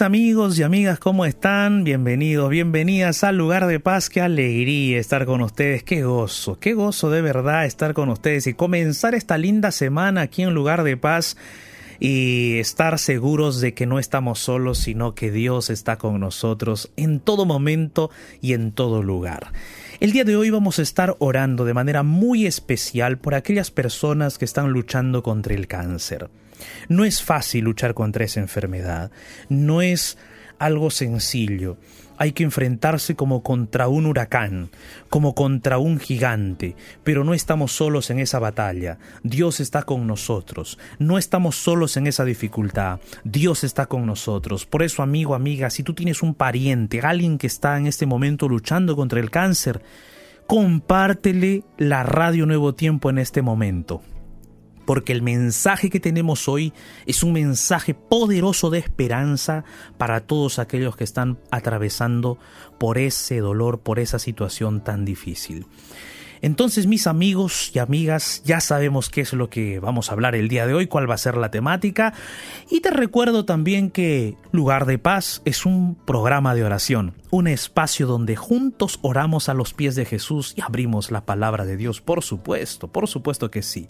Amigos y amigas, ¿cómo están? Bienvenidos, bienvenidas al lugar de paz. Qué alegría estar con ustedes, qué gozo, qué gozo de verdad estar con ustedes y comenzar esta linda semana aquí en lugar de paz y estar seguros de que no estamos solos, sino que Dios está con nosotros en todo momento y en todo lugar. El día de hoy vamos a estar orando de manera muy especial por aquellas personas que están luchando contra el cáncer. No es fácil luchar contra esa enfermedad, no es algo sencillo. Hay que enfrentarse como contra un huracán, como contra un gigante, pero no estamos solos en esa batalla. Dios está con nosotros. No estamos solos en esa dificultad. Dios está con nosotros. Por eso, amigo, amiga, si tú tienes un pariente, alguien que está en este momento luchando contra el cáncer, compártele la radio Nuevo Tiempo en este momento porque el mensaje que tenemos hoy es un mensaje poderoso de esperanza para todos aquellos que están atravesando por ese dolor, por esa situación tan difícil. Entonces, mis amigos y amigas, ya sabemos qué es lo que vamos a hablar el día de hoy, cuál va a ser la temática. Y te recuerdo también que Lugar de Paz es un programa de oración, un espacio donde juntos oramos a los pies de Jesús y abrimos la palabra de Dios, por supuesto, por supuesto que sí.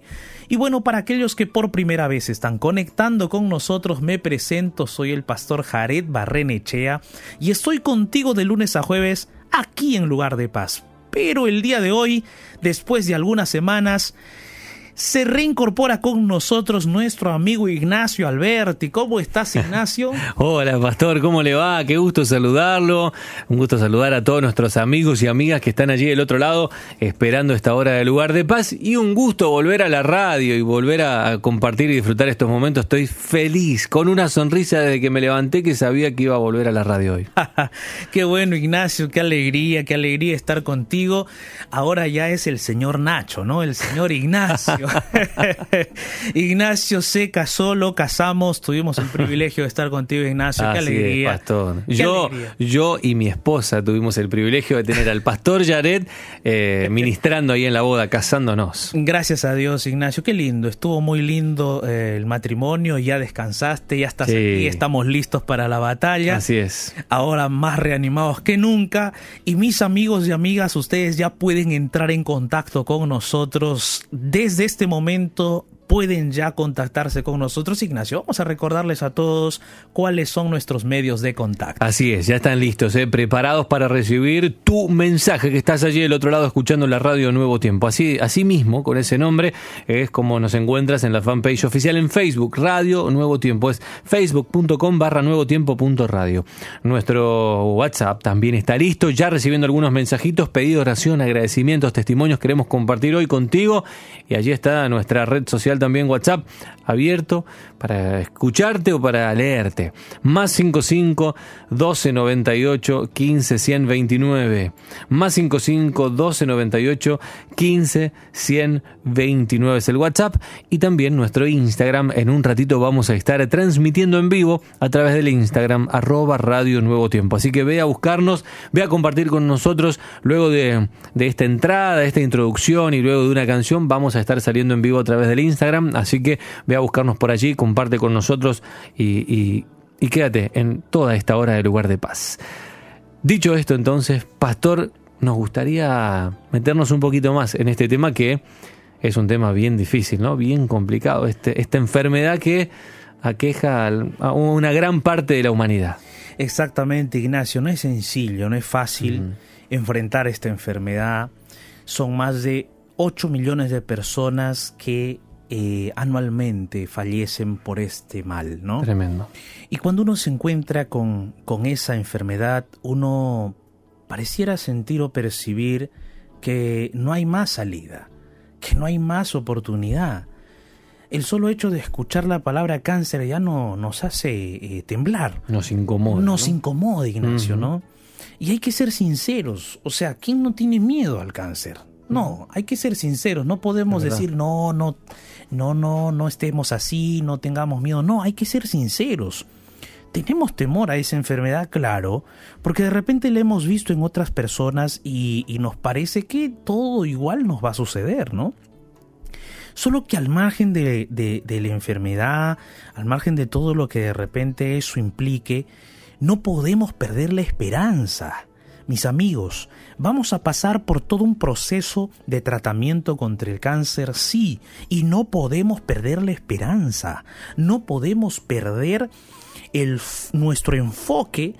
Y bueno, para aquellos que por primera vez están conectando con nosotros, me presento, soy el pastor Jared Barrenechea y estoy contigo de lunes a jueves aquí en Lugar de Paz pero el día de hoy, después de algunas semanas, se reincorpora con nosotros nuestro amigo Ignacio Alberti. ¿Cómo estás, Ignacio? Hola, pastor, ¿cómo le va? Qué gusto saludarlo. Un gusto saludar a todos nuestros amigos y amigas que están allí del otro lado esperando esta hora de lugar de paz. Y un gusto volver a la radio y volver a compartir y disfrutar estos momentos. Estoy feliz, con una sonrisa desde que me levanté que sabía que iba a volver a la radio hoy. qué bueno, Ignacio, qué alegría, qué alegría estar contigo. Ahora ya es el señor Nacho, ¿no? El señor Ignacio. Ignacio se casó, lo casamos, tuvimos el privilegio de estar contigo, Ignacio. Qué alegría. pastor. yo, yo y mi esposa tuvimos el privilegio de tener al pastor Jared eh, ministrando ahí en la boda, casándonos. Gracias a Dios, Ignacio. Qué lindo. Estuvo muy lindo eh, el matrimonio. Ya descansaste, ya estás aquí, estamos listos para la batalla. Así es. Ahora más reanimados que nunca. Y mis amigos y amigas, ustedes ya pueden entrar en contacto con nosotros desde este momento pueden ya contactarse con nosotros. Ignacio, vamos a recordarles a todos cuáles son nuestros medios de contacto. Así es, ya están listos, ¿eh? preparados para recibir tu mensaje que estás allí del otro lado escuchando la radio Nuevo Tiempo. Así, así mismo, con ese nombre, es como nos encuentras en la fanpage oficial en Facebook, Radio Nuevo Tiempo. Es facebook.com barra nuevo tiempo punto radio. Nuestro WhatsApp también está listo, ya recibiendo algunos mensajitos, pedido oración, agradecimientos, testimonios queremos compartir hoy contigo. Y allí está nuestra red social también WhatsApp abierto para escucharte o para leerte. Más 55 12 98 15 129. Más 55 12 98 15 129 es el WhatsApp y también nuestro Instagram. En un ratito vamos a estar transmitiendo en vivo a través del Instagram arroba radio nuevo tiempo. Así que ve a buscarnos, ve a compartir con nosotros luego de, de esta entrada, de esta introducción y luego de una canción. Vamos a estar saliendo en vivo a través del Instagram así que ve a buscarnos por allí, comparte con nosotros y, y quédate en toda esta hora de lugar de paz. Dicho esto entonces, pastor, nos gustaría meternos un poquito más en este tema que es un tema bien difícil, ¿no? Bien complicado, este, esta enfermedad que aqueja a una gran parte de la humanidad. Exactamente, Ignacio, no es sencillo, no es fácil enfrentar esta enfermedad. Son más de 8 millones de personas que eh, anualmente fallecen por este mal, ¿no? Tremendo. Y cuando uno se encuentra con, con esa enfermedad, uno pareciera sentir o percibir que no hay más salida, que no hay más oportunidad. El solo hecho de escuchar la palabra cáncer ya no nos hace eh, temblar. Nos incomoda. Nos incomoda, Ignacio, ¿no? Y hay que ser sinceros. O sea, ¿quién no tiene miedo al cáncer? No, hay que ser sinceros, no podemos decir no, no, no, no, no estemos así, no tengamos miedo, no, hay que ser sinceros. Tenemos temor a esa enfermedad, claro, porque de repente la hemos visto en otras personas y, nos parece que todo igual nos va a suceder, ¿no? Solo que al margen de, de, la enfermedad, al margen de todo lo que de repente eso implique, no podemos perder la esperanza. Mis amigos, vamos a pasar por todo un proceso de tratamiento contra el cáncer, sí, y no podemos perder la esperanza, no podemos perder nuestro enfoque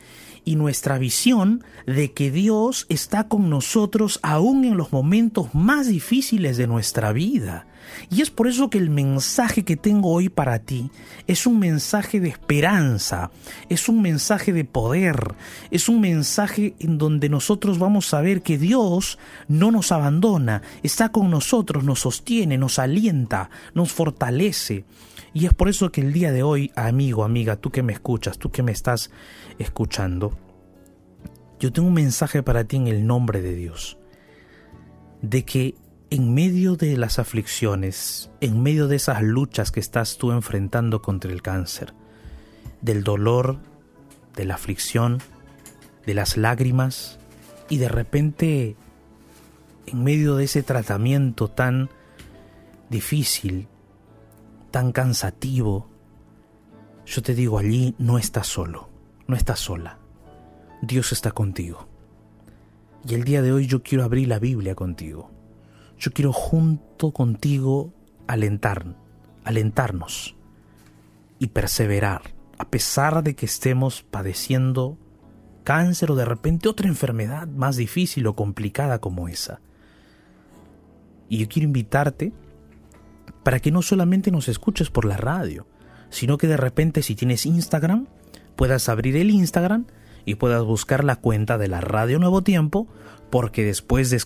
y nuestra visión de que Dios está con nosotros aún en los momentos más difíciles de nuestra vida. Y es por eso que el mensaje que tengo hoy para ti es un mensaje de esperanza, es un mensaje de poder, es un mensaje en donde nosotros vamos a ver que Dios no nos abandona, está con nosotros, nos sostiene, nos alienta, nos fortalece. Y es por eso que el día de hoy, amigo, amiga, tú que me escuchas, tú que me estás escuchando, yo tengo un mensaje para ti en el nombre de Dios, de que en medio de las aflicciones, en medio de esas luchas que estás tú enfrentando contra el cáncer, del dolor, de la aflicción, de las lágrimas, y de repente, en medio de ese tratamiento tan difícil, tan cansativo, yo te digo, allí no estás solo, no estás sola. Dios está contigo. Y el día de hoy yo quiero abrir la Biblia contigo yo quiero junto contigo alentar, alentarnos y perseverar, a pesar de que estemos padeciendo cáncer o de repente otra enfermedad más difícil o complicada como esa. Y yo quiero invitarte para que no solamente nos escuches por la radio, sino que de repente si tienes Instagram, puedas abrir el Instagram y puedas buscar la cuenta de la Radio Nuevo Tiempo, porque después de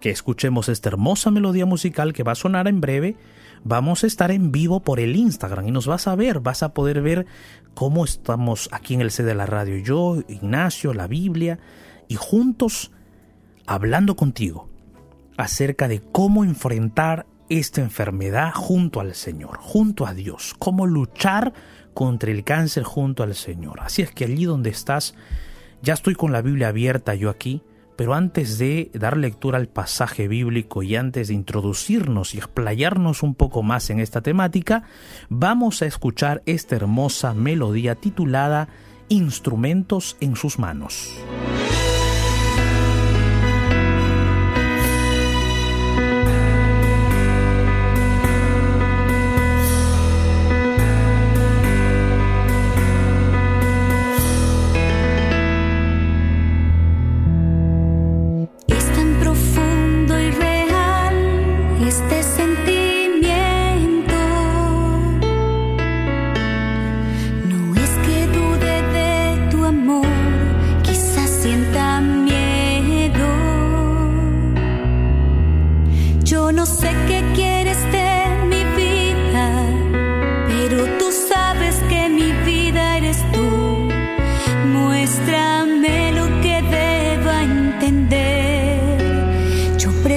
que escuchemos esta hermosa melodía musical que va a sonar en breve, vamos a estar en vivo por el Instagram y nos vas a ver, vas a poder ver cómo estamos aquí en el C de la radio, yo, Ignacio, la Biblia, y juntos hablando contigo acerca de cómo enfrentar esta enfermedad junto al Señor, junto a Dios, cómo luchar contra el cáncer junto al Señor. Así es que allí donde estás, ya estoy con la Biblia abierta yo aquí, pero antes de dar lectura al pasaje bíblico y antes de introducirnos y explayarnos un poco más en esta temática, vamos a escuchar esta hermosa melodía titulada Instrumentos en sus manos.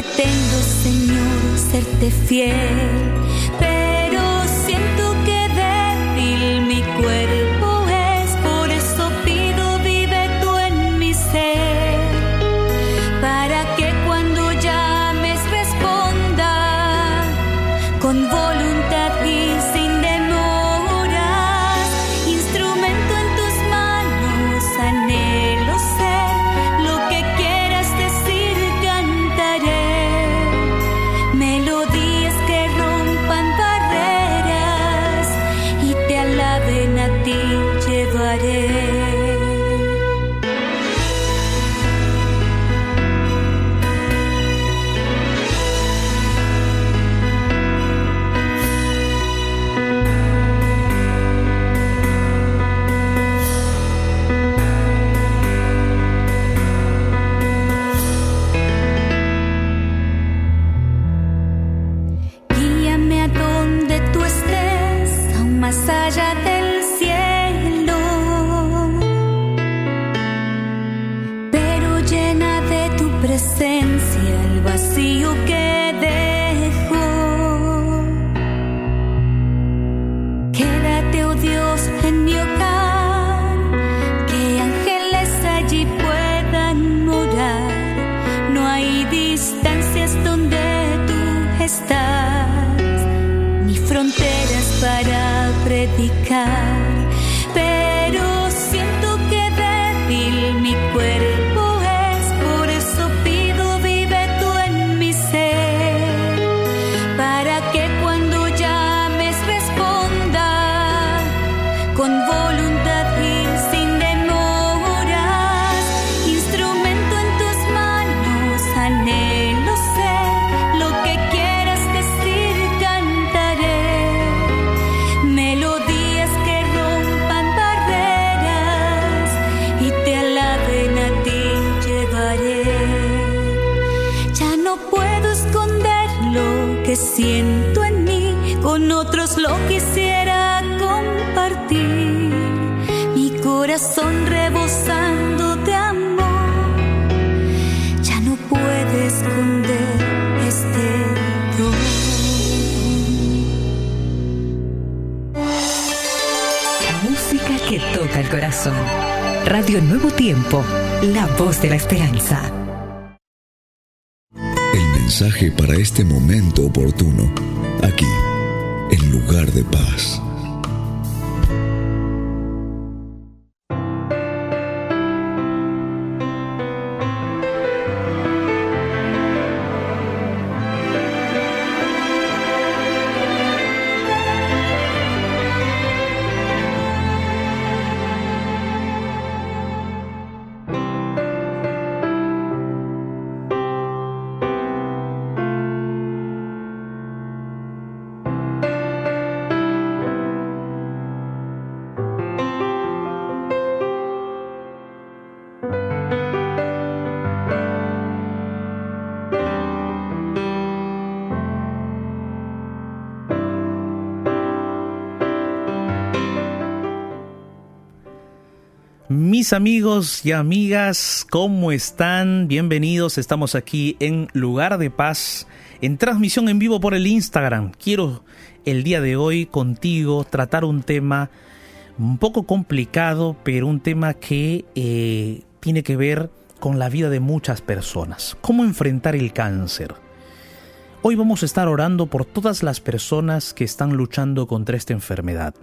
pretendo, Señor, serte fiel. Otros lo quisiera compartir. Mi corazón rebosando de amor, ya no puede esconder este dolor. Música que toca el corazón. Radio Nuevo Tiempo, la voz de la esperanza. El mensaje para este momento oportuno, aquí, lugar de paz. Mis amigos y amigas, ¿cómo están? Bienvenidos, estamos aquí en Lugar de Paz, en transmisión en vivo por el Instagram. Quiero el día de hoy contigo tratar un tema un poco complicado, pero un tema que eh, tiene que ver con la vida de muchas personas. ¿Cómo enfrentar el cáncer? Hoy vamos a estar orando por todas las personas que están luchando contra esta enfermedad.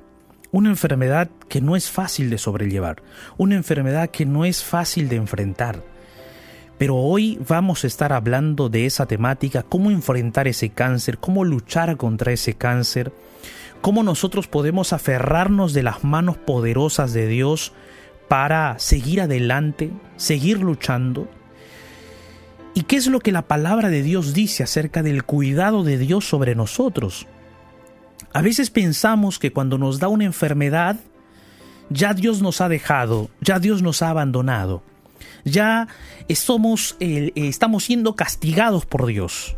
Una enfermedad que no es fácil de sobrellevar, una enfermedad que no es fácil de enfrentar. Pero hoy vamos a estar hablando de esa temática, cómo enfrentar ese cáncer, cómo luchar contra ese cáncer, cómo nosotros podemos aferrarnos de las manos poderosas de Dios para seguir adelante, seguir luchando. ¿Y qué es lo que la palabra de Dios dice acerca del cuidado de Dios sobre nosotros? A veces pensamos que cuando nos da una enfermedad, ya Dios nos ha dejado, ya Dios nos ha abandonado, ya eh, estamos siendo castigados por Dios.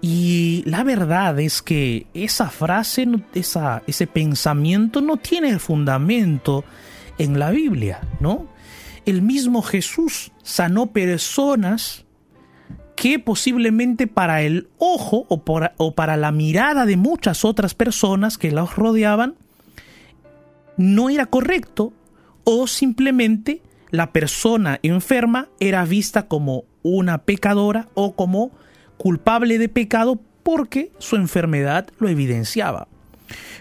Y la verdad es que esa frase, esa, ese pensamiento no tiene fundamento en la Biblia, ¿no? El mismo Jesús sanó personas que posiblemente para el ojo o, para la mirada de muchas otras personas que los rodeaban no era correcto o simplemente la persona enferma era vista como una pecadora o como culpable de pecado porque su enfermedad lo evidenciaba.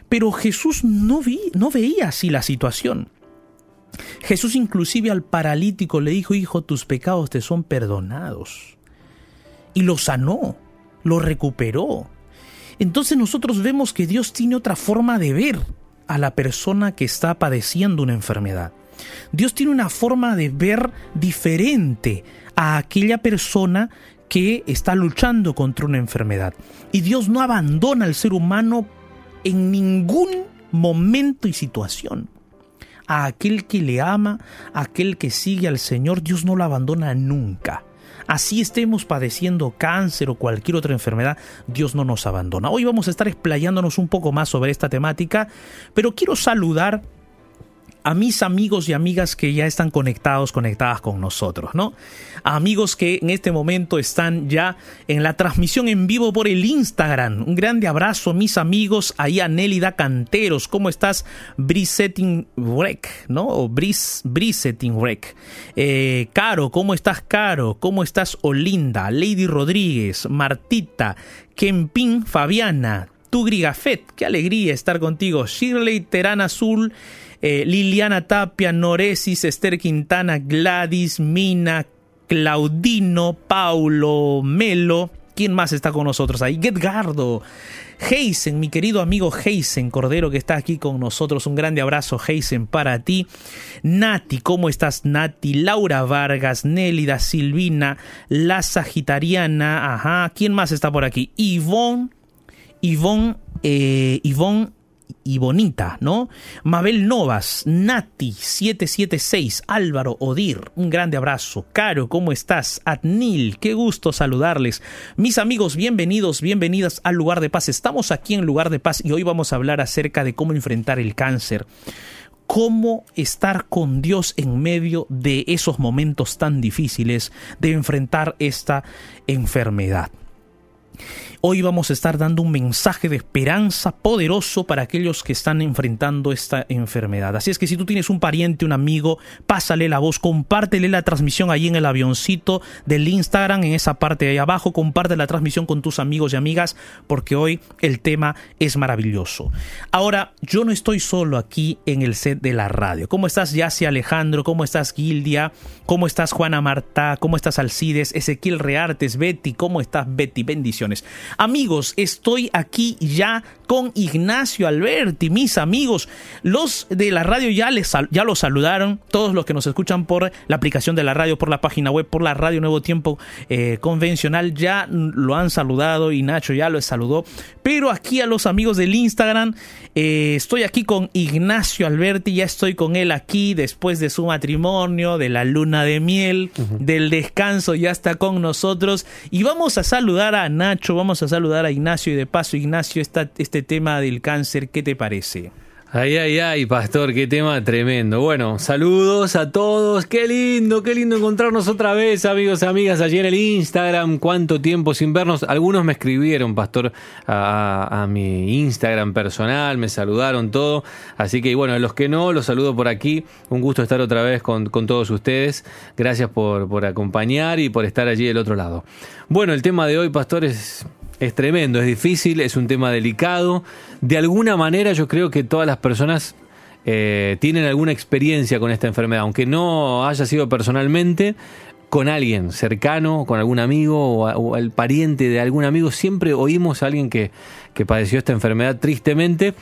Pero Jesús no, vi, no veía así la situación. Jesús inclusive al paralítico le dijo, hijo, tus pecados te son perdonados y lo sanó, lo recuperó. Entonces nosotros vemos que Dios tiene otra forma de ver a la persona que está padeciendo una enfermedad. Dios tiene una forma de ver diferente a aquella persona que está luchando contra una enfermedad. Y Dios no abandona al ser humano en ningún momento y situación. A aquel que le ama, a aquel que sigue al Señor, Dios no lo abandona nunca. Así estemos padeciendo cáncer o cualquier otra enfermedad, Dios no nos abandona. Hoy vamos a estar explayándonos un poco más sobre esta temática, pero quiero saludar a mis amigos y amigas que ya están conectados, conectadas con nosotros, ¿no? A amigos que en este momento están ya en la transmisión en vivo por el Instagram. Un grande abrazo, mis amigos. Ahí a Nélida Canteros. ¿Cómo estás? Brisetting Rec, ¿no? O Bris, Brisetting Rec. Eh, Caro, ¿cómo estás, Caro? ¿Cómo estás, Olinda? Lady Rodríguez, Martita, Kempin, Fabiana. Tugri Gafet, qué alegría estar contigo. Shirley Terán Azul, eh, Liliana Tapia, Noresis, Esther Quintana, Gladys, Mina, Claudino, Paulo, Melo. ¿Quién más está con nosotros ahí? Gedgardo. Heisen, mi querido amigo Heisen Cordero que está aquí con nosotros. Un grande abrazo, Heisen, para ti. Nati, ¿cómo estás, Nati? Laura Vargas, Nélida, Silvina, La Sagitariana. Ajá. ¿Quién más está por aquí? Ivonne. Ivonne, eh, Ivonne y bonita, ¿no? Mabel Novas, Nati 776, Álvaro Odir, un grande abrazo. Caro, ¿cómo estás? Adnil, qué gusto saludarles. Mis amigos, bienvenidos, bienvenidas al lugar de paz. Estamos aquí en lugar de paz y hoy vamos a hablar acerca de cómo enfrentar el cáncer cómo estar con Dios en medio de esos momentos tan difíciles de enfrentar esta enfermedad. Hoy vamos a estar dando un mensaje de esperanza poderoso para aquellos que están enfrentando esta enfermedad. Así es que si tú tienes un pariente, un amigo, pásale la voz, compártele la transmisión ahí en el avioncito del Instagram, en esa parte de ahí abajo, comparte la transmisión con tus amigos y amigas, porque hoy el tema es maravilloso. Ahora, yo no estoy solo aquí en el set de la radio. ¿Cómo estás, Yasi Alejandro? ¿Cómo estás, Gildia? ¿Cómo estás, Juana Marta? ¿Cómo estás, Alcides? Ezequiel Reartes, Betty. ¿Cómo estás, Betty? Bendiciones. Amigos, estoy aquí ya con Ignacio Alberti, mis amigos. Los de la radio ya, les, ya los saludaron, todos los que nos escuchan por la aplicación de la radio, por la página web, por la radio Nuevo Tiempo eh, convencional, ya lo han saludado y Nacho ya lo saludó. Pero aquí a los amigos del Instagram, eh, estoy aquí con Ignacio Alberti, ya estoy con él aquí después de su matrimonio, de la luna de miel, del descanso, ya está con nosotros. Y vamos a saludar a Nacho, vamos a saludar a Ignacio y de paso, Ignacio, está este tema del cáncer, ¿qué te parece? Ay, ay, ay, pastor, qué tema tremendo. Bueno, saludos a todos. Qué lindo, qué lindo encontrarnos otra vez, amigos amigas, allí en el Instagram. Cuánto tiempo sin vernos. Algunos me escribieron, pastor, a, mi Instagram personal, me saludaron todo. Así que, bueno, a los que no, los saludo por aquí. Un gusto estar otra vez con, con todos ustedes. Gracias por, por acompañar y por estar allí del otro lado. Bueno, el tema de hoy, pastor, es es tremendo, es difícil, es un tema delicado. De alguna manera yo creo que todas las personas eh, tienen alguna experiencia con esta enfermedad, aunque no haya sido personalmente, con alguien cercano, con algún amigo o, el pariente de algún amigo, siempre oímos a alguien que, que padeció esta enfermedad tristemente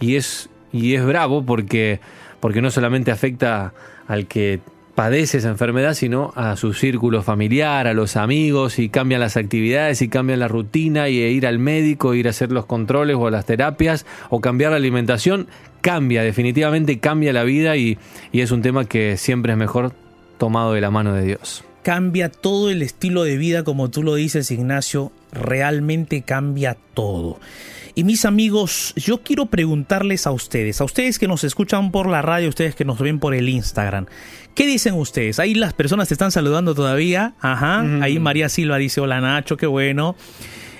y es, y es bravo porque, porque no solamente afecta al que padece esa enfermedad, sino a su círculo familiar, a los amigos, y cambian las actividades, y cambian la rutina, y ir al médico, ir a hacer los controles o las terapias, o cambiar la alimentación, cambia, definitivamente cambia la vida y, y es un tema que siempre es mejor tomado de la mano de Dios. Cambia todo el estilo de vida, como tú lo dices, Ignacio, realmente cambia todo. Y mis amigos, yo quiero preguntarles a ustedes, a ustedes que nos escuchan por la radio, a ustedes que nos ven por el Instagram, ¿qué dicen ustedes? Ahí las personas te están saludando todavía. Ajá. Ahí María Silva dice, hola Nacho, qué bueno.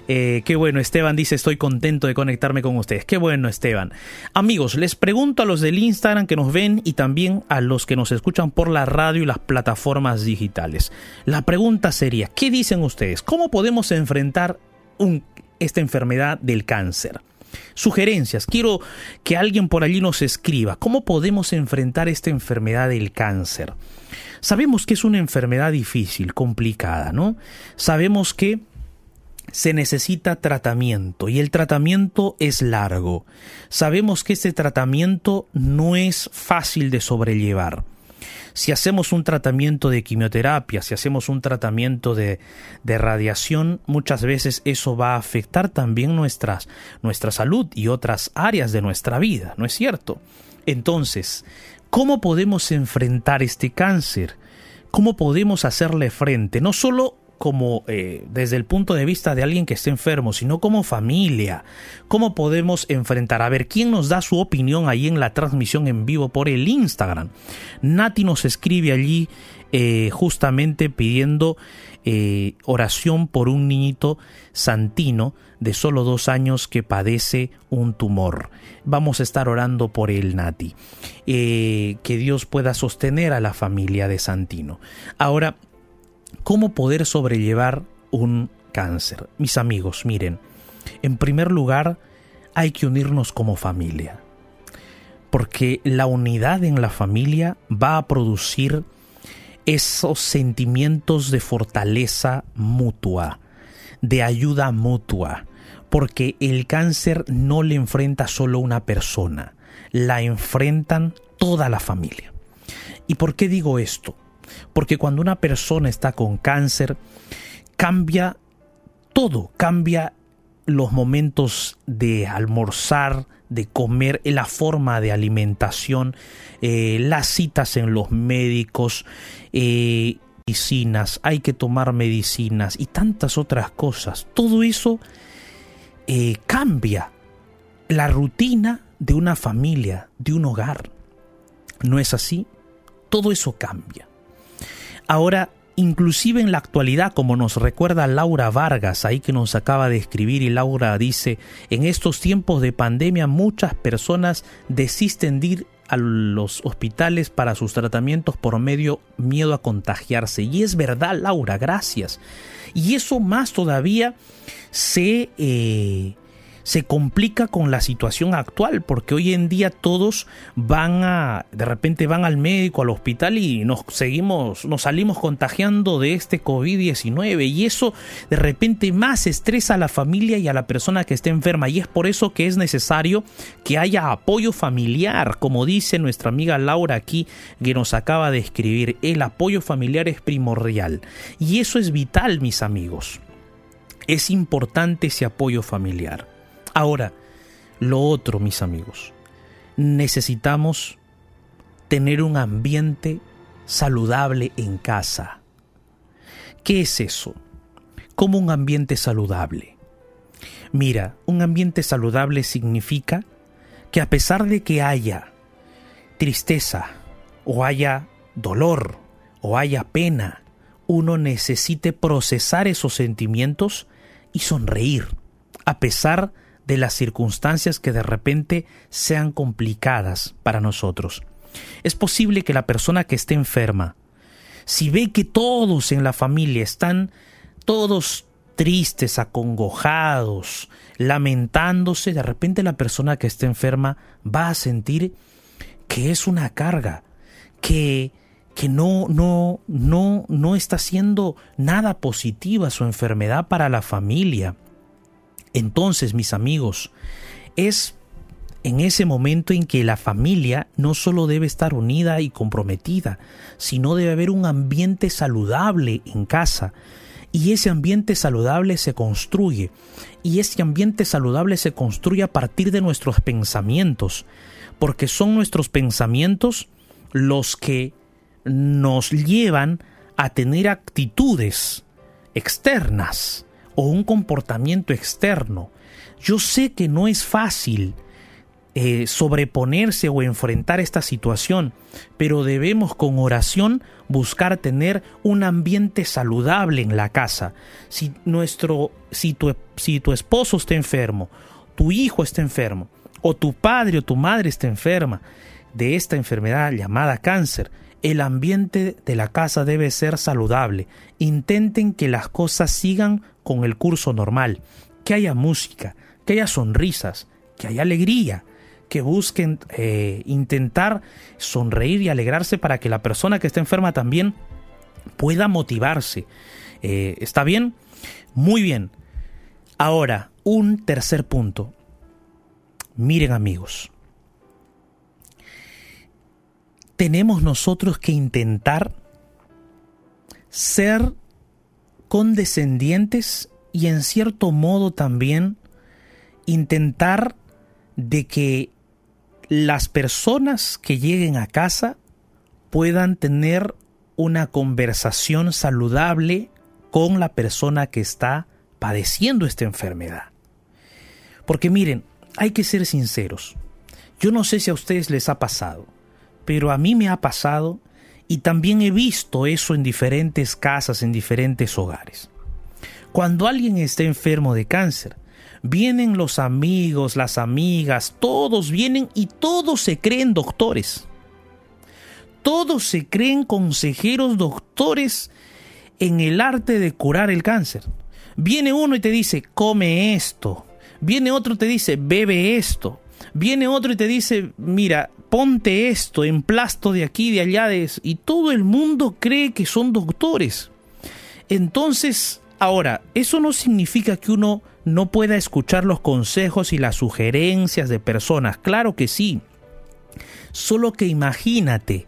Eh, qué bueno, Esteban dice, estoy contento de conectarme con ustedes. Qué bueno, Esteban. Amigos, les pregunto a los del Instagram que nos ven y también a los que nos escuchan por la radio y las plataformas digitales. La pregunta sería, ¿qué dicen ustedes? ¿Cómo podemos enfrentar un esta enfermedad del cáncer. Sugerencias. Quiero que alguien por allí nos escriba. ¿Cómo podemos enfrentar esta enfermedad del cáncer? Sabemos que es una enfermedad difícil, complicada, ¿no? Sabemos que se necesita tratamiento y el tratamiento es largo. Sabemos que este tratamiento no es fácil de sobrellevar si hacemos un tratamiento de quimioterapia, si hacemos un tratamiento de, de radiación, muchas veces eso va a afectar también nuestras, nuestra salud y otras áreas de nuestra vida, ¿no es cierto? Entonces, ¿cómo podemos enfrentar este cáncer? ¿Cómo podemos hacerle frente? No solo como eh, desde el punto de vista de alguien que esté enfermo, sino como familia. ¿Cómo podemos enfrentar? A ver, ¿quién nos da su opinión ahí en la transmisión en vivo por el Instagram? Nati nos escribe allí eh, justamente pidiendo eh, oración por un niñito santino de solo dos años que padece un tumor. Vamos a estar orando por él, Nati. que Dios pueda sostener a la familia de Santino. Ahora, ¿Cómo poder sobrellevar un cáncer? Mis amigos, miren, en primer lugar, hay que unirnos como familia. Porque la unidad en la familia va a producir esos sentimientos de fortaleza mutua, de ayuda mutua, porque el cáncer no le enfrenta solo una persona, la enfrentan toda la familia. ¿Y por qué digo esto? Porque cuando una persona está con cáncer, cambia todo, cambia los momentos de almorzar, de comer, la forma de alimentación, eh, las citas en los médicos, eh, medicinas, hay que tomar medicinas y tantas otras cosas. Todo eso eh, cambia la rutina de una familia, de un hogar. ¿No es así? Todo eso cambia. Ahora, inclusive en la actualidad, como nos recuerda Laura Vargas, ahí que nos acaba de escribir, y Laura dice, en estos tiempos de pandemia muchas personas desisten de ir a los hospitales para sus tratamientos por medio miedo a contagiarse. Y es verdad, Laura, gracias. Y eso más todavía se... Eh, se complica con la situación actual, porque hoy en día todos van a, de repente van al médico, al hospital y nos seguimos, nos salimos contagiando de este COVID-19 y eso de repente más estresa a la familia y a la persona que esté enferma y es por eso que es necesario que haya apoyo familiar, como dice nuestra amiga Laura aquí que nos acaba de escribir, el apoyo familiar es primordial y eso es vital, mis amigos. Es importante ese apoyo familiar. Ahora, lo otro, mis amigos, necesitamos tener un ambiente saludable en casa. ¿Qué es eso? ¿Cómo un ambiente saludable? Mira, un ambiente saludable significa que a pesar de que haya tristeza o haya dolor o haya pena, uno necesite procesar esos sentimientos y sonreír, a pesar de las circunstancias que de repente sean complicadas para nosotros. Es posible que la persona que esté enferma, si ve que todos en la familia están todos tristes, acongojados, lamentándose, de repente la persona que esté enferma va a sentir que es una carga, que que no no no no está haciendo nada positiva su enfermedad para la familia. Entonces, mis amigos, es en ese momento en que la familia no solo debe estar unida y comprometida, sino debe haber un ambiente saludable en casa. Y ese ambiente saludable se construye. Y ese ambiente saludable se construye a partir de nuestros pensamientos. Porque son nuestros pensamientos los que nos llevan a tener actitudes externas o un comportamiento externo. Yo sé que no es fácil eh, sobreponerse o enfrentar esta situación, pero debemos con oración buscar tener un ambiente saludable en la casa. Si, nuestro, si, tu, si tu esposo está enfermo, tu hijo está enfermo, o tu padre o tu madre está enferma de esta enfermedad llamada cáncer, el ambiente de la casa debe ser saludable. Intenten que las cosas sigan con el curso normal, que haya música, que haya sonrisas, que haya alegría, que busquen eh, intentar sonreír y alegrarse para que la persona que está enferma también pueda motivarse. Eh, ¿Está bien? Muy bien. Ahora, un tercer punto. Miren amigos, tenemos nosotros que intentar ser condescendientes y en cierto modo también intentar de que las personas que lleguen a casa puedan tener una conversación saludable con la persona que está padeciendo esta enfermedad. Porque miren, hay que ser sinceros. Yo no sé si a ustedes les ha pasado, pero a mí me ha pasado y también he visto eso en diferentes casas, en diferentes hogares. Cuando alguien está enfermo de cáncer, vienen los amigos, las amigas, todos vienen y todos se creen doctores. Todos se creen consejeros doctores en el arte de curar el cáncer. Viene uno y te dice, come esto, Viene otro y te dice, bebe esto. Viene otro y te dice, mira, ponte esto, emplasto de aquí, de allá, y todo el mundo cree que son doctores. Entonces, ahora, eso no significa que uno no pueda escuchar los consejos y las sugerencias de personas, claro que sí. Solo que imagínate,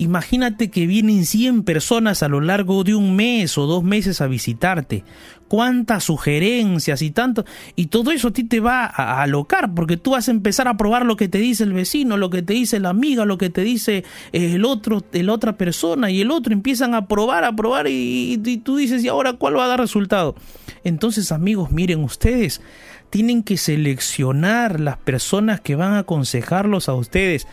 Imagínate que vienen 100 personas a lo largo de un mes o dos meses a visitarte. Cuántas sugerencias y tanto. Y todo eso a ti te va a alocar porque tú vas a empezar a probar lo que te dice el vecino, lo que te dice la amiga, lo que te dice el otro, la otra persona y el otro. Empiezan a probar, a probar y tú dices, ¿y ahora cuál va a dar resultado? Entonces, amigos, miren ustedes tienen que seleccionar las personas que van a aconsejarlos a ustedes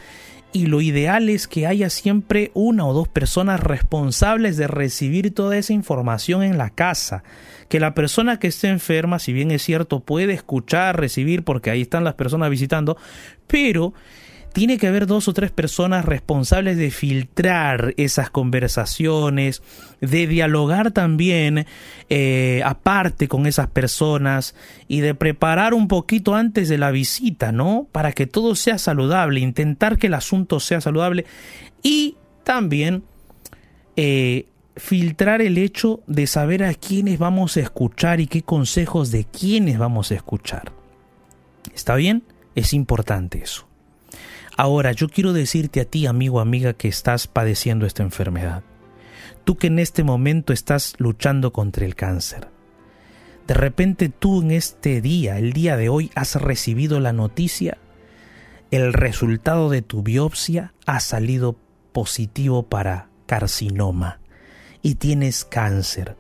y lo ideal es que haya siempre una o dos personas responsables de recibir toda esa información en la casa. Que la persona que esté enferma, si bien es cierto, puede escuchar, recibir, porque ahí están las personas visitando, pero tiene que haber dos o tres personas responsables de filtrar esas conversaciones, de dialogar también eh, aparte con esas personas y de preparar un poquito antes de la visita, ¿no? Para que todo sea saludable, intentar que el asunto sea saludable y también eh, filtrar el hecho de saber a quiénes vamos a escuchar y qué consejos de quiénes vamos a escuchar. ¿Está bien? Es importante eso. Ahora, yo quiero decirte a ti, amigo, amiga, que estás padeciendo esta enfermedad. Tú que en este momento estás luchando contra el cáncer. De repente tú en este día, el día de hoy, has recibido la noticia, el resultado de tu biopsia ha salido positivo para carcinoma y tienes cáncer.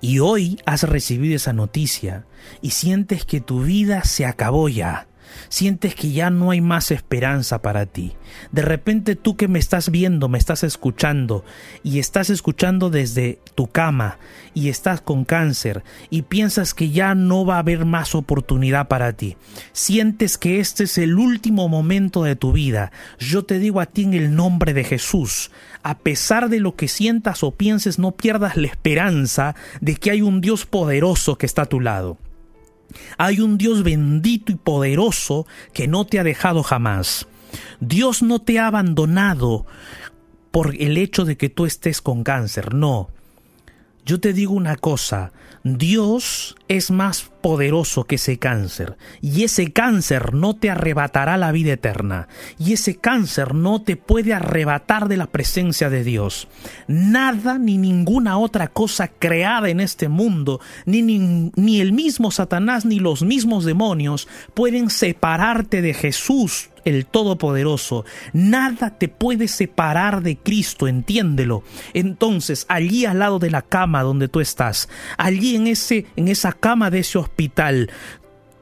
Y hoy has recibido esa noticia y sientes que tu vida se acabó ya sientes que ya no hay más esperanza para ti. De repente tú que me estás viendo, me estás escuchando y estás escuchando desde tu cama y estás con cáncer y piensas que ya no va a haber más oportunidad para ti. Sientes que este es el último momento de tu vida. Yo te digo a ti en el nombre de Jesús, a pesar de lo que sientas o pienses, no pierdas la esperanza de que hay un Dios poderoso que está a tu lado. Hay un Dios bendito y poderoso que no te ha dejado jamás. Dios no te ha abandonado por el hecho de que tú estés con cáncer, no. Yo te digo una cosa, Dios es más poderoso que ese cáncer y ese cáncer no te arrebatará la vida eterna y ese cáncer no te puede arrebatar de la presencia de Dios. Nada ni ninguna otra cosa creada en este mundo, ni, ni, ni el mismo Satanás ni los mismos demonios pueden separarte de Jesús el Todopoderoso. Nada te puede separar de Cristo, entiéndelo. Entonces, allí al lado de la cama donde tú estás, allí en ese en esa cama de ese hospital,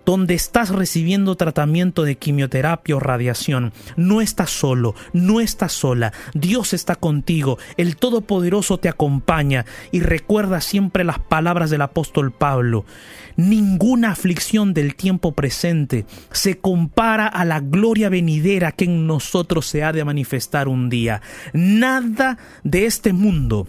donde estás recibiendo tratamiento de quimioterapia o radiación. No estás solo, no estás sola. Dios está contigo, el Todopoderoso te acompaña y recuerda siempre las palabras del apóstol Pablo. Ninguna aflicción del tiempo presente se compara a la gloria venidera que en nosotros se ha de manifestar un día. Nada de este mundo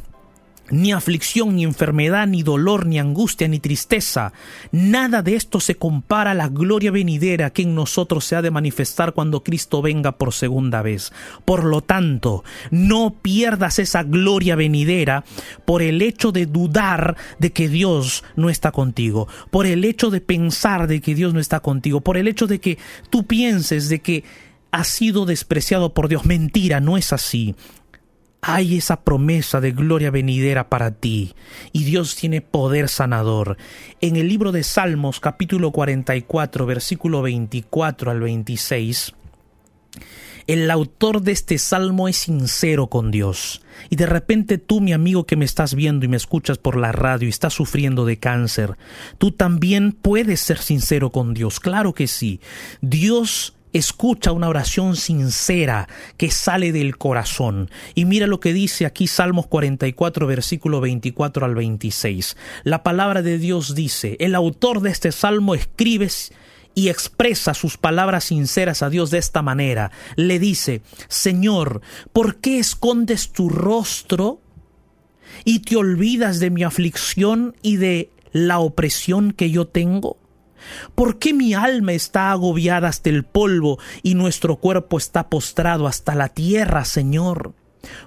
ni aflicción, ni enfermedad, ni dolor, ni angustia, ni tristeza. Nada de esto se compara a la gloria venidera que en nosotros se ha de manifestar cuando Cristo venga por segunda vez. Por lo tanto, no pierdas esa gloria venidera por el hecho de dudar de que Dios no está contigo, por el hecho de pensar de que Dios no está contigo, por el hecho de que tú pienses de que has sido despreciado por Dios. Mentira, no es así hay esa promesa de gloria venidera para ti y Dios tiene poder sanador. En el libro de Salmos capítulo 44 versículo 24 al 26, el autor de este salmo es sincero con Dios. Y de repente tú, mi amigo que me estás viendo y me escuchas por la radio y estás sufriendo de cáncer, tú también puedes ser sincero con Dios. Claro que sí. Dios escucha una oración sincera que sale del corazón. Y mira lo que dice aquí Salmos 44, versículo 24 al 26. La palabra de Dios dice, el autor de este salmo escribe y expresa sus palabras sinceras a Dios de esta manera. Le dice, Señor, ¿por qué escondes tu rostro y te olvidas de mi aflicción y de la opresión que yo tengo? ¿Por qué mi alma está agobiada hasta el polvo y nuestro cuerpo está postrado hasta la tierra, Señor?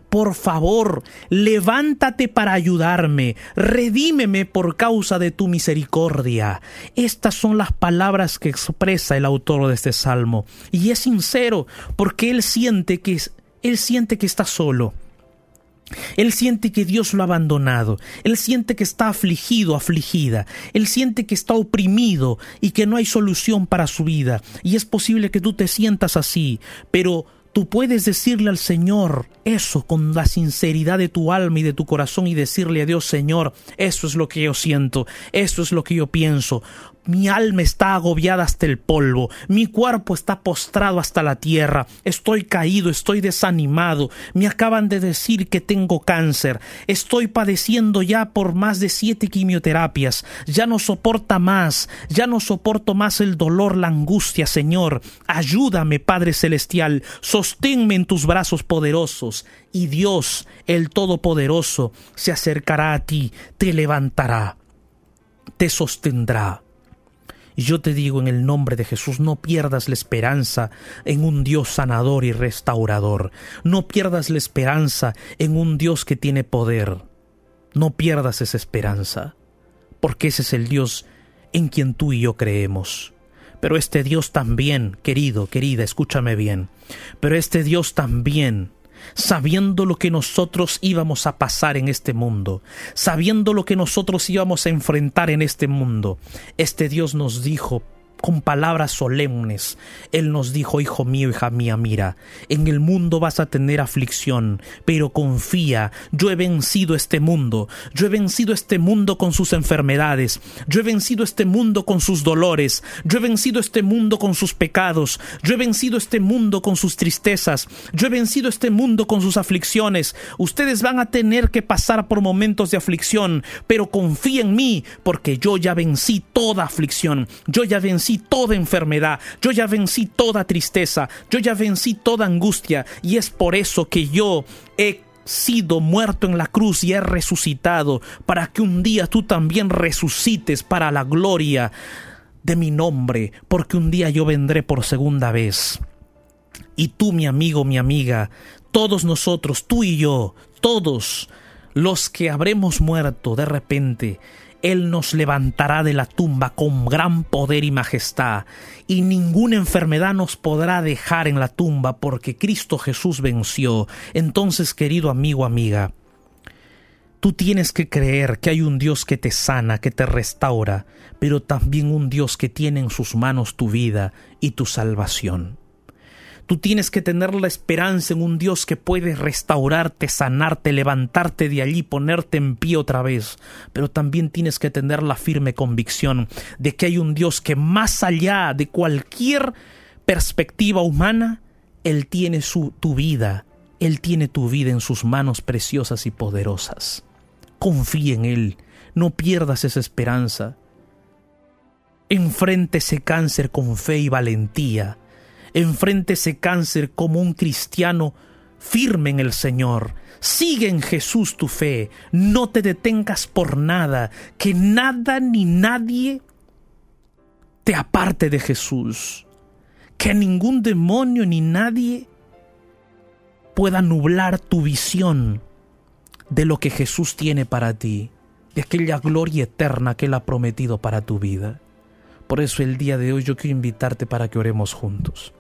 Por favor, levántate para ayudarme, redímeme por causa de tu misericordia. Estas son las palabras que expresa el autor de este salmo, y es sincero, porque él siente que él siente que está solo. Él siente que Dios lo ha abandonado, él siente que está afligido, afligida, él siente que está oprimido y que no hay solución para su vida. Y es posible que tú te sientas así, pero Tú puedes decirle al Señor eso con la sinceridad de tu alma y de tu corazón y decirle a Dios, Señor, eso es lo que yo siento, eso es lo que yo pienso. Mi alma está agobiada hasta el polvo, mi cuerpo está postrado hasta la tierra, estoy caído, estoy desanimado, me acaban de decir que tengo cáncer, estoy padeciendo ya por más de siete quimioterapias, ya no soporta más, ya no soporto más el dolor, la angustia, Señor. Ayúdame, Padre Celestial, sosténme en tus brazos poderosos, y Dios, el Todopoderoso, se acercará a ti, te levantará, te sostendrá yo te digo en el nombre de Jesús, no pierdas la esperanza en un Dios sanador y restaurador. No pierdas la esperanza en un Dios que tiene poder. No pierdas esa esperanza, porque ese es el Dios en quien tú y yo creemos. Pero este Dios también, querido, querida, escúchame bien, pero este Dios también sabiendo lo que nosotros íbamos a pasar en este mundo, sabiendo lo que nosotros íbamos a enfrentar en este mundo, este Dios nos dijo, con palabras solemnes, Él nos dijo, Hijo mío, hija mía, mira, en el mundo vas a tener aflicción, pero confía, yo he vencido este mundo, yo he vencido este mundo con sus enfermedades, yo he vencido este mundo con sus dolores, yo he vencido este mundo con sus pecados, yo he vencido este mundo con sus tristezas, yo he vencido este mundo con sus aflicciones. Ustedes van a tener que pasar por momentos de aflicción, pero confía en mí, porque yo ya vencí toda aflicción, yo ya vencí toda enfermedad, yo ya vencí toda tristeza, yo ya vencí toda angustia y es por eso que yo he sido muerto en la cruz y he resucitado para que un día tú también resucites para la gloria de mi nombre, porque un día yo vendré por segunda vez. Y tú, mi amigo, mi amiga, todos nosotros, tú y yo, todos los que habremos muerto de repente, él nos levantará de la tumba con gran poder y majestad, y ninguna enfermedad nos podrá dejar en la tumba porque Cristo Jesús venció. Entonces, querido amigo, amiga, Tú tienes que creer que hay un Dios que te sana, que te restaura, pero también un Dios que tiene en sus manos tu vida y tu salvación. Tú tienes que tener la esperanza en un Dios que puede restaurarte, sanarte, levantarte de allí, ponerte en pie otra vez. Pero también tienes que tener la firme convicción de que hay un Dios que más allá de cualquier perspectiva humana, Él tiene su, tu vida, Él tiene tu vida en sus manos preciosas y poderosas. Confía en Él, no pierdas esa esperanza. Enfrente ese cáncer con fe y valentía enfrente ese cáncer como un cristiano firme en el Señor. Sigue en Jesús tu fe, no te detengas por nada, que nada ni nadie te aparte de Jesús, que ningún demonio ni nadie pueda nublar tu visión de lo que Jesús tiene para ti, de aquella gloria eterna que Él ha prometido para tu vida. Por eso el día de hoy yo quiero invitarte para que oremos juntos.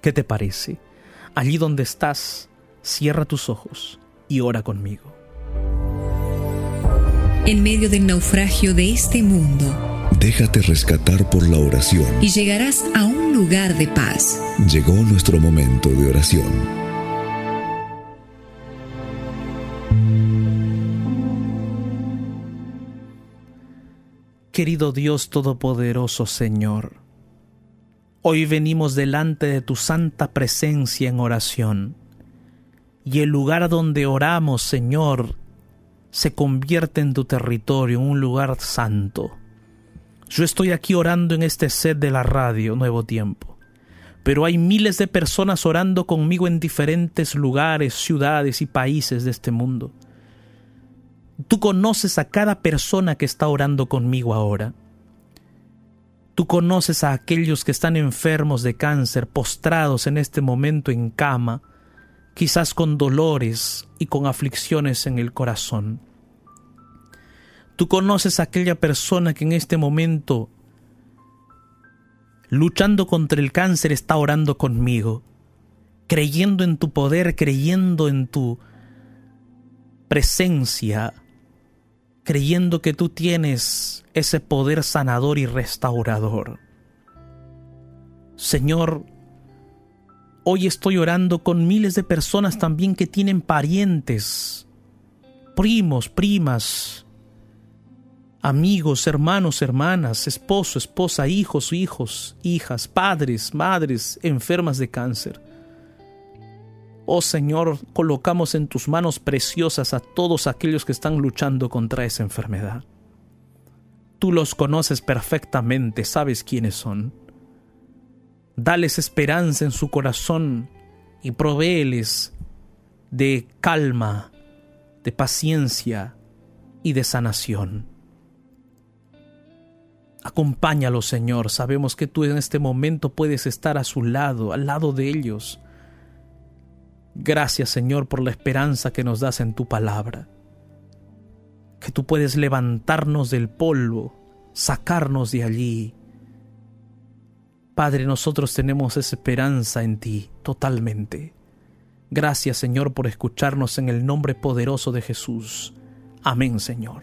¿Qué te parece? Allí donde estás, cierra tus ojos y ora conmigo. En medio del naufragio de este mundo, déjate rescatar por la oración y llegarás a un lugar de paz. Llegó nuestro momento de oración. Querido Dios Todopoderoso Señor, Hoy venimos delante de tu santa presencia en oración. Y el lugar donde oramos, Señor, se convierte en tu territorio, en un lugar santo. Yo estoy aquí orando en este set de la radio, Nuevo Tiempo. Pero hay miles de personas orando conmigo en diferentes lugares, ciudades y países de este mundo. Tú conoces a cada persona que está orando conmigo ahora. Tú conoces a aquellos que están enfermos de cáncer, postrados en este momento en cama, quizás con dolores y con aflicciones en el corazón. Tú conoces a aquella persona que en este momento, luchando contra el cáncer, está orando conmigo, creyendo en tu poder, creyendo en tu presencia, creyendo que tú tienes ese poder sanador y restaurador. Señor, hoy estoy orando con miles de personas también que tienen parientes, primos, primas, amigos, hermanos, hermanas, esposo, esposa, hijos, hijos, hijas, padres, madres enfermas de cáncer. Oh Señor, colocamos en tus manos preciosas a todos aquellos que están luchando contra esa enfermedad. Tú los conoces perfectamente, sabes quiénes son. Dales esperanza en su corazón y provéeles de calma, de paciencia y de sanación. Acompáñalo, Señor. Sabemos que tú en este momento puedes estar a su lado, al lado de ellos Gracias Señor por la esperanza que nos das en tu palabra. Que tú puedes levantarnos del polvo, sacarnos de allí. Padre, nosotros tenemos esa esperanza en ti totalmente. Gracias Señor por escucharnos en el nombre poderoso de Jesús. Amén Señor.